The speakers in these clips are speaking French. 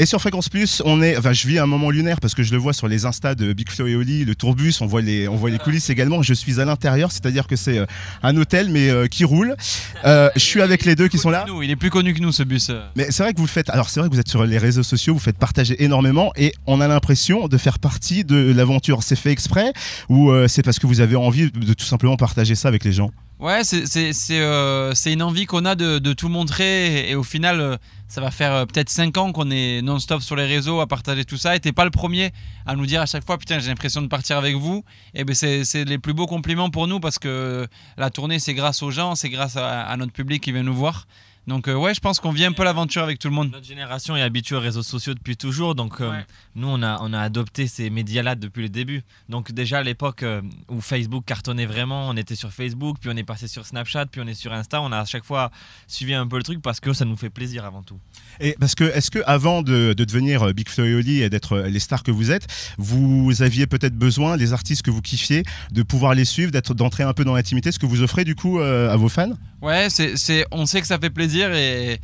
Et sur Fréquence Plus, on est, enfin, je vis un moment lunaire parce que je le vois sur les Insta de Big Flo et Oli, le tourbus, on voit les, on voit les coulisses également. Je suis à l'intérieur, c'est-à-dire que c'est euh, un hôtel mais euh, qui roule. Euh, je suis avec les deux qui sont là. Nous, il est plus connu que nous ce bus. Mais c'est vrai que vous le faites. Alors c'est vrai que vous êtes sur les réseaux sociaux, vous faites partager énormément et on a l'impression de faire partie de l'aventure. C'est fait exprès ou euh, c'est parce que vous avez envie de tout simplement partager ça avec les gens? Ouais, euh, c'est une envie qu'on a de, de tout montrer et, au final, euh, ça va faire euh, peut-être 5 ans qu'on est non-stop sur les réseaux à partager tout ça et t'es pas le premier à nous dire à chaque fois putain j'ai l'impression de partir avec vous et ben c'est c'est les plus beaux compliments pour nous parce que la tournée c'est grâce aux gens, c'est grâce à, à notre public qui vient nous voir. Donc euh, ouais, je pense qu'on vit un peu l'aventure avec tout le monde. Notre génération est habituée aux réseaux sociaux depuis toujours, donc euh, Ouais. nous on a, on a adopté ces médias-là depuis le début. Donc déjà à l'époque euh, où Facebook cartonnait vraiment, on était sur Facebook, puis on est passé sur Snapchat, puis on est sur Insta, on a à chaque fois suivi un peu le truc parce que ça nous fait plaisir avant tout. Et parce que est-ce que avant de, de devenir Big Flo et Oli et d'être les stars que vous êtes, vous aviez peut-être besoin les artistes que vous kiffiez de pouvoir les suivre, d'être d'entrer un peu dans l'intimité, ce que vous offrez du coup euh, à vos fans? Ouais, c'est, c'est, on sait que ça fait plaisir et,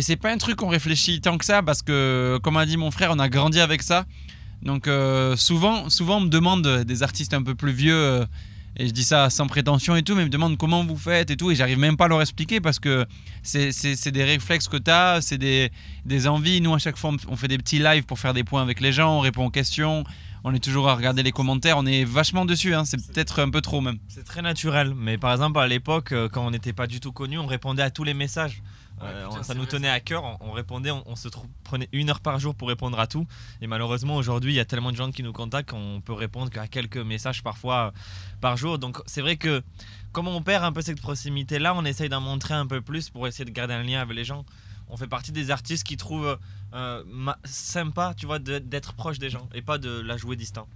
c'est pas un truc qu'on réfléchit tant que ça parce que, comme a dit mon frère, on a grandi avec ça. Donc euh, souvent, souvent on me demande des artistes un peu plus vieux euh, et je dis ça sans prétention et tout, mais ils me demandent comment vous faites et tout et j'arrive même pas à leur expliquer parce que c'est des réflexes que tu as, c'est des, des envies. Nous à chaque fois on fait des petits lives pour faire des points avec les gens, on répond aux questions. On est toujours à regarder les commentaires, on est vachement dessus, hein, c'est peut-être un peu trop même. C'est très naturel, mais par exemple à l'époque, euh, quand on n'était pas du tout connu, on répondait à tous les messages. Euh, ça nous tenait à cœur, on, on répondait, on, on se trou- prenait une heure par jour pour répondre à tout. Et malheureusement aujourd'hui, il y a tellement de gens qui nous contactent qu'on peut répondre qu'à quelques messages parfois euh, par jour. Donc c'est vrai que comme on perd un peu cette proximité-là, on essaye d'en montrer un peu plus pour essayer de garder un lien avec les gens. On fait partie des artistes qui trouvent euh, ma- sympa, tu vois, d'être proche des gens et pas de la jouer distant.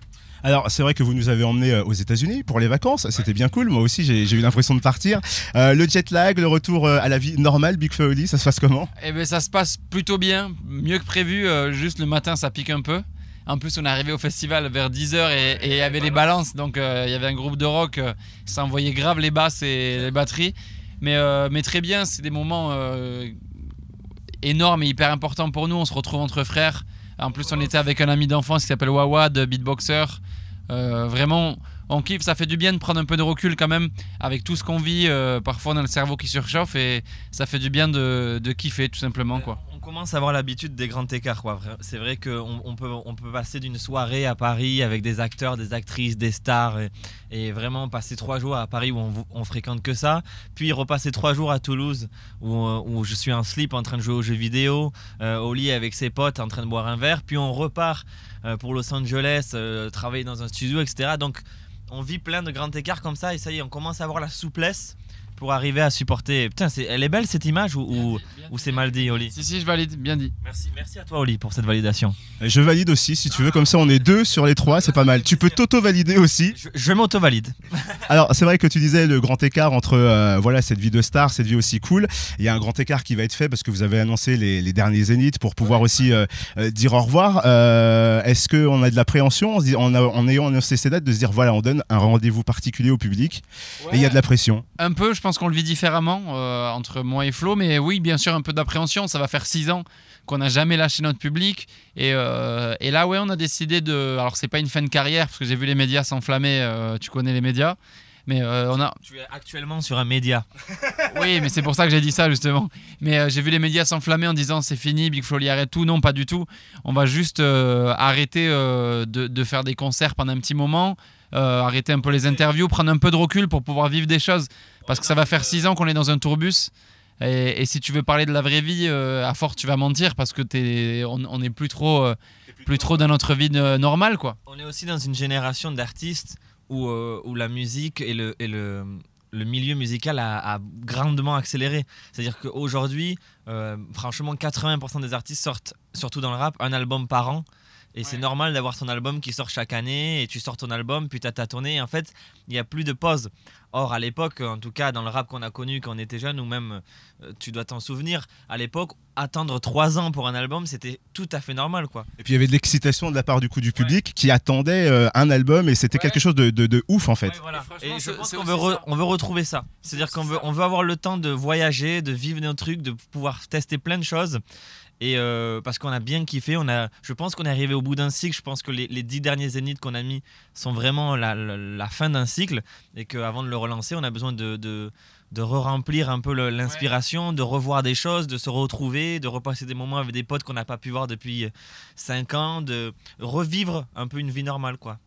Alors c'est vrai que vous nous avez emmenés euh, aux États-Unis pour les vacances, c'était bien cool. Moi aussi j'ai eu l'impression de partir. Euh, le jet lag, le retour à la vie normale, Big Flo et Oli, ça se passe comment? Eh ben ça se passe plutôt bien, mieux que prévu. euh, juste le matin, ça pique un peu. En plus, on est arrivé au festival vers 10h et et il y avait les balances. Donc, euh, il y avait un groupe de rock. ça envoyait grave les basses et les batteries. Mais, euh, mais très bien, c'est des moments énormes et hyper importants pour nous. On se retrouve entre frères. En plus, on était avec un ami d'enfance qui s'appelle Wawad, beatboxer. Euh, vraiment, on kiffe. Ça fait du bien de prendre un peu de recul quand même avec tout ce qu'on vit. euh, parfois, on le cerveau qui surchauffe et ça fait du bien de, de kiffer tout simplement. quoi. On commence à avoir l'habitude des grands écarts. quoi. C'est vrai qu'on on peut, passer d'une soirée à Paris avec des acteurs, des actrices, des stars et, vraiment passer trois jours à Paris où on, fréquente que ça. Puis repasser trois jours à Toulouse où, euh, où je suis en slip en train de jouer aux jeux vidéo, euh, au lit avec ses potes en train de boire un verre. Puis on repart euh, pour Los Angeles, travailler dans un studio, etc. Donc on vit plein de grands écarts comme ça et ça y est, on commence à avoir la souplesse pour arriver à supporter. Putain, elle est belle cette image ou, ou, ou c'est mal dit, Oli Si, si, je valide, bien dit. Merci, merci à toi, Oli, pour cette validation. Et Je valide aussi si tu veux, comme ça on est deux sur les trois, c'est pas mal. Tu peux t'auto-valider aussi. Je, je m'auto-valide. Alors c'est vrai que tu disais le grand écart entre euh, voilà cette vie de star, cette vie aussi cool. Il y a un grand écart qui va être fait parce que vous avez annoncé les, les derniers zéniths pour pouvoir aussi euh, euh, dire au revoir. Euh, Est-ce qu'on a de l'appréhension en, en ayant annoncé ces dates de se dire voilà on donne un rendez-vous particulier au public et il y a de la pression? Un peu, je pense qu'on le vit différemment euh, entre moi et Flo, mais oui, bien sûr, un peu d'appréhension. Ça va faire six ans qu'on n'a jamais lâché notre public. Et, euh, et là, ouais, on a décidé de. Alors, c'est pas une fin de carrière, parce que j'ai vu les médias s'enflammer. euh, tu connais les médias. Mais euh, on a. Tu es actuellement sur un média. Oui, mais c'est pour ça que j'ai dit ça, justement. Mais euh, j'ai vu les médias s'enflammer en disant c'est fini, Big Flo arrête tout. Non, pas du tout. On va juste euh, arrêter de, de faire des concerts pendant un petit moment. euh, arrêter un peu les interviews, prendre un peu de recul pour pouvoir vivre des choses. Parce que ça va faire six ans qu'on est dans un tourbus. Et, et si tu veux parler de la vraie vie, euh, à force tu vas mentir parce que on n'est plus trop, euh, plus trop dans notre vie normale, quoi. On est aussi dans une génération d'artistes où, euh, où la musique et le, et le, le milieu musical a, a grandement accéléré. C'est-à-dire qu'aujourd'hui, euh, franchement, 80% des artistes sortent, surtout dans le rap, un album par an. Et c'est normal d'avoir ton album qui sort chaque année, et tu sors ton album, puis tu as ta tournée. Et en fait, il n'y a plus de pause. Or, à l'époque, en tout cas, dans le rap qu'on a connu quand on était jeune, ou même, euh, tu dois t'en souvenir, à l'époque, attendre trois ans pour un album, c'était tout à fait normal, quoi. Et puis il y avait de l'excitation de la part du coup du public qui attendait euh, un album et c'était Ouais. quelque chose de, de- de ouf en fait. Voilà. Et je pense veut, re- on veut retrouver ça. C'est-à-dire qu'on veut, on veut avoir le temps de voyager, de vivre nos trucs, de pouvoir tester plein de choses. Et euh, parce qu'on a bien kiffé, on a, je pense qu'on est arrivé au bout d'un cycle. Je pense que les, les dix derniers zéniths qu'on a mis sont vraiment la, la- la fin d'un cycle et qu'avant de le relancer, on a besoin de, de, de re-remplir un peu l'inspiration, de revoir des choses, de se retrouver, de repasser des moments avec des potes qu'on n'a pas pu voir depuis 5 ans, de revivre un peu une vie normale, quoi.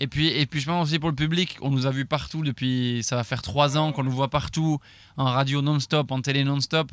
Et puis, et puis je pense aussi pour le public, on nous a vu partout depuis, ça va faire trois ans qu'on nous voit partout, en radio non-stop, en télé non-stop.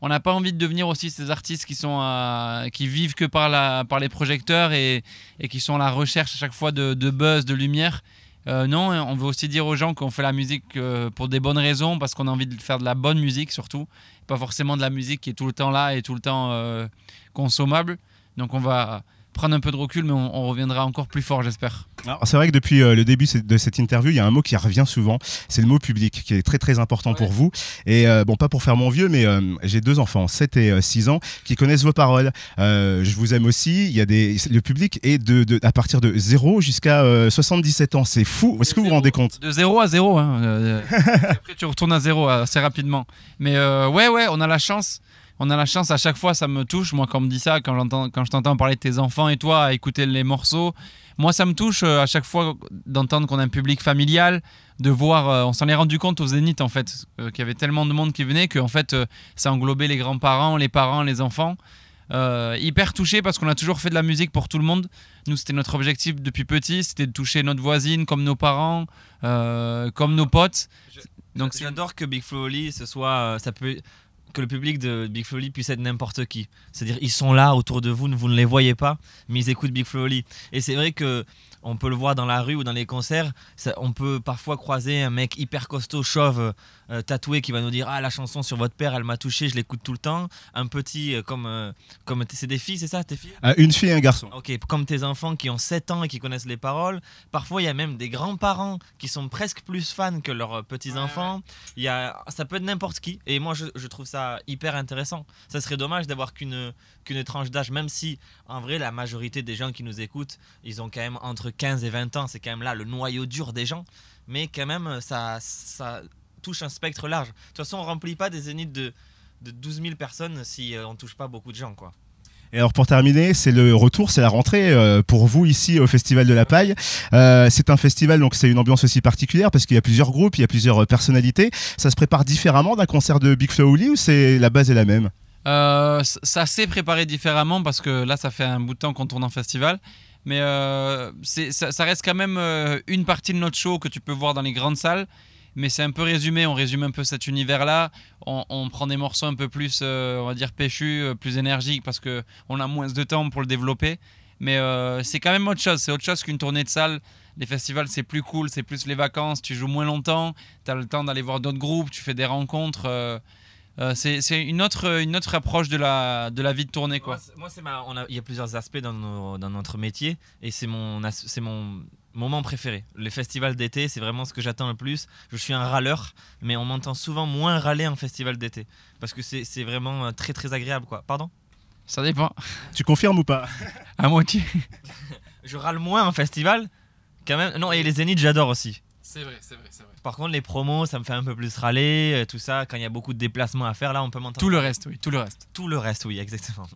On n'a pas envie de devenir aussi ces artistes qui, sont à- qui vivent que par, la, par les projecteurs et, et qui sont à la recherche à chaque fois de, buzz, de lumière. Euh, non, on veut aussi dire aux gens qu'on fait la musique euh, pour des bonnes raisons, parce qu'on a envie de faire de la bonne musique surtout, pas forcément de la musique qui est tout le temps là et tout le temps euh, consommable. Donc on va prendre un peu de recul, mais on, on reviendra encore plus fort, j'espère. Alors, C'est vrai que depuis euh, le début de cette interview, il y a un mot qui revient souvent, c'est le mot public, qui est très très important pour vous. Et euh, bon, pas pour faire mon vieux, mais euh, j'ai deux enfants, 7 et euh, 6 ans, qui connaissent vos paroles. Euh, je vous aime aussi. Il y a des, le public est de, de- à partir de 0 jusqu'à euh, 77 ans. C'est fou. Est-ce que vous vous rendez compte? De 0 à 0. Hein. euh, après, tu retournes à 0 assez rapidement. Mais euh, ouais, ouais, on a la chance. On a la chance, à chaque fois, ça me touche. Moi, quand on me dit ça, quand, j'entends- quand je t'entends parler de tes enfants et toi, à écouter les morceaux, moi, ça me touche euh, à chaque fois d'entendre qu'on a un public familial, de voir. euh, on s'en est rendu compte au Zénith, en fait, euh, qu'il y avait tellement de monde qui venait que, en fait, ça englobait les grands-parents, les parents, les enfants. Euh, hyper touché parce qu'on a toujours fait de la musique pour tout le monde. Nous, c'était notre objectif depuis petit, c'était de toucher notre voisine comme nos parents, euh, comme nos potes. Donc, J'adore que Big Flo Oli, ce soit, ça peut, que le public de Big Flo Oli puisse être n'importe qui. C'est-à-dire, ils sont là autour de vous, vous ne les voyez pas, mais ils écoutent Big Flo Oli. Et c'est vrai que on peut le voir dans la rue ou dans les concerts. ça- on peut parfois croiser un mec hyper costaud, chauve, euh, tatoué, qui va nous dire ah la chanson sur votre père, elle m'a touché, je l'écoute tout le temps. Un petit euh, comme euh, comme c'est des filles, c'est ça, tes filles? Euh, Une fille et un garçon. Ok, comme tes enfants qui ont 7 ans et qui connaissent les paroles. Parfois, il y a même des grands-parents qui sont presque plus fans que leurs petits-enfants. Il y a, ça peut être n'importe qui. Et moi, je, je trouve ça hyper intéressant. Ça serait dommage d'avoir qu'une qu'une tranche d'âge, même si, en vrai, la majorité des gens qui nous écoutent, ils ont quand même entre 15 et 20 ans. C'est quand même là le noyau dur des gens. Mais quand même, ça, ça touche un spectre large. De toute façon, on remplit pas des zéniths de, de 12 000 personnes si euh, on touche pas beaucoup de gens, quoi. Et alors pour terminer, c'est le retour, c'est la rentrée euh, pour vous ici au Festival de la Paille. Euh, c'est un festival, donc c'est une ambiance aussi particulière parce qu'il y a plusieurs groupes, il y a plusieurs personnalités. Ça se prépare différemment d'un concert de Big Flo Oli ou c'est la base est la même? Euh, ça s'est préparé différemment parce que là, ça fait un bout de temps qu'on tourne en festival. Mais ça, reste quand même une partie de notre show que tu peux voir dans les grandes salles. Mais c'est un peu résumé, on résume un peu cet univers-là. On, on prend des morceaux un peu plus, euh, on va dire, péchus, euh, plus énergiques parce qu'on a moins de temps pour le développer. Mais euh, c'est quand même autre chose. C'est autre chose qu'une tournée de salle. Les festivals, c'est plus cool, c'est plus les vacances. Tu joues moins longtemps, tu as le temps d'aller voir d'autres groupes, tu fais des rencontres. c'est une autre, une autre approche de la, de la vie de tournée. Quoi. Moi, Moi, ma. on Il y a plusieurs aspects dans, notre métier et c'est mon moment préféré. Les festivals d'été, c'est vraiment ce que j'attends le plus. Je suis un râleur, mais on m'entend souvent moins râler en festival d'été parce que c'est vraiment euh, très très agréable, quoi. Pardon? Ça dépend. Tu confirmes ou pas? À moitié. Je râle moins en festival, quand même. Non, et les zéniths, j'adore aussi. C'est vrai, c'est vrai, c'est vrai. Par contre, les promos, ça me fait un peu plus râler, euh, tout ça. Quand il y a beaucoup de déplacements à faire, là, on peut m'entendre. Tout le reste, oui, tout le reste. Tout le reste, oui, exactement.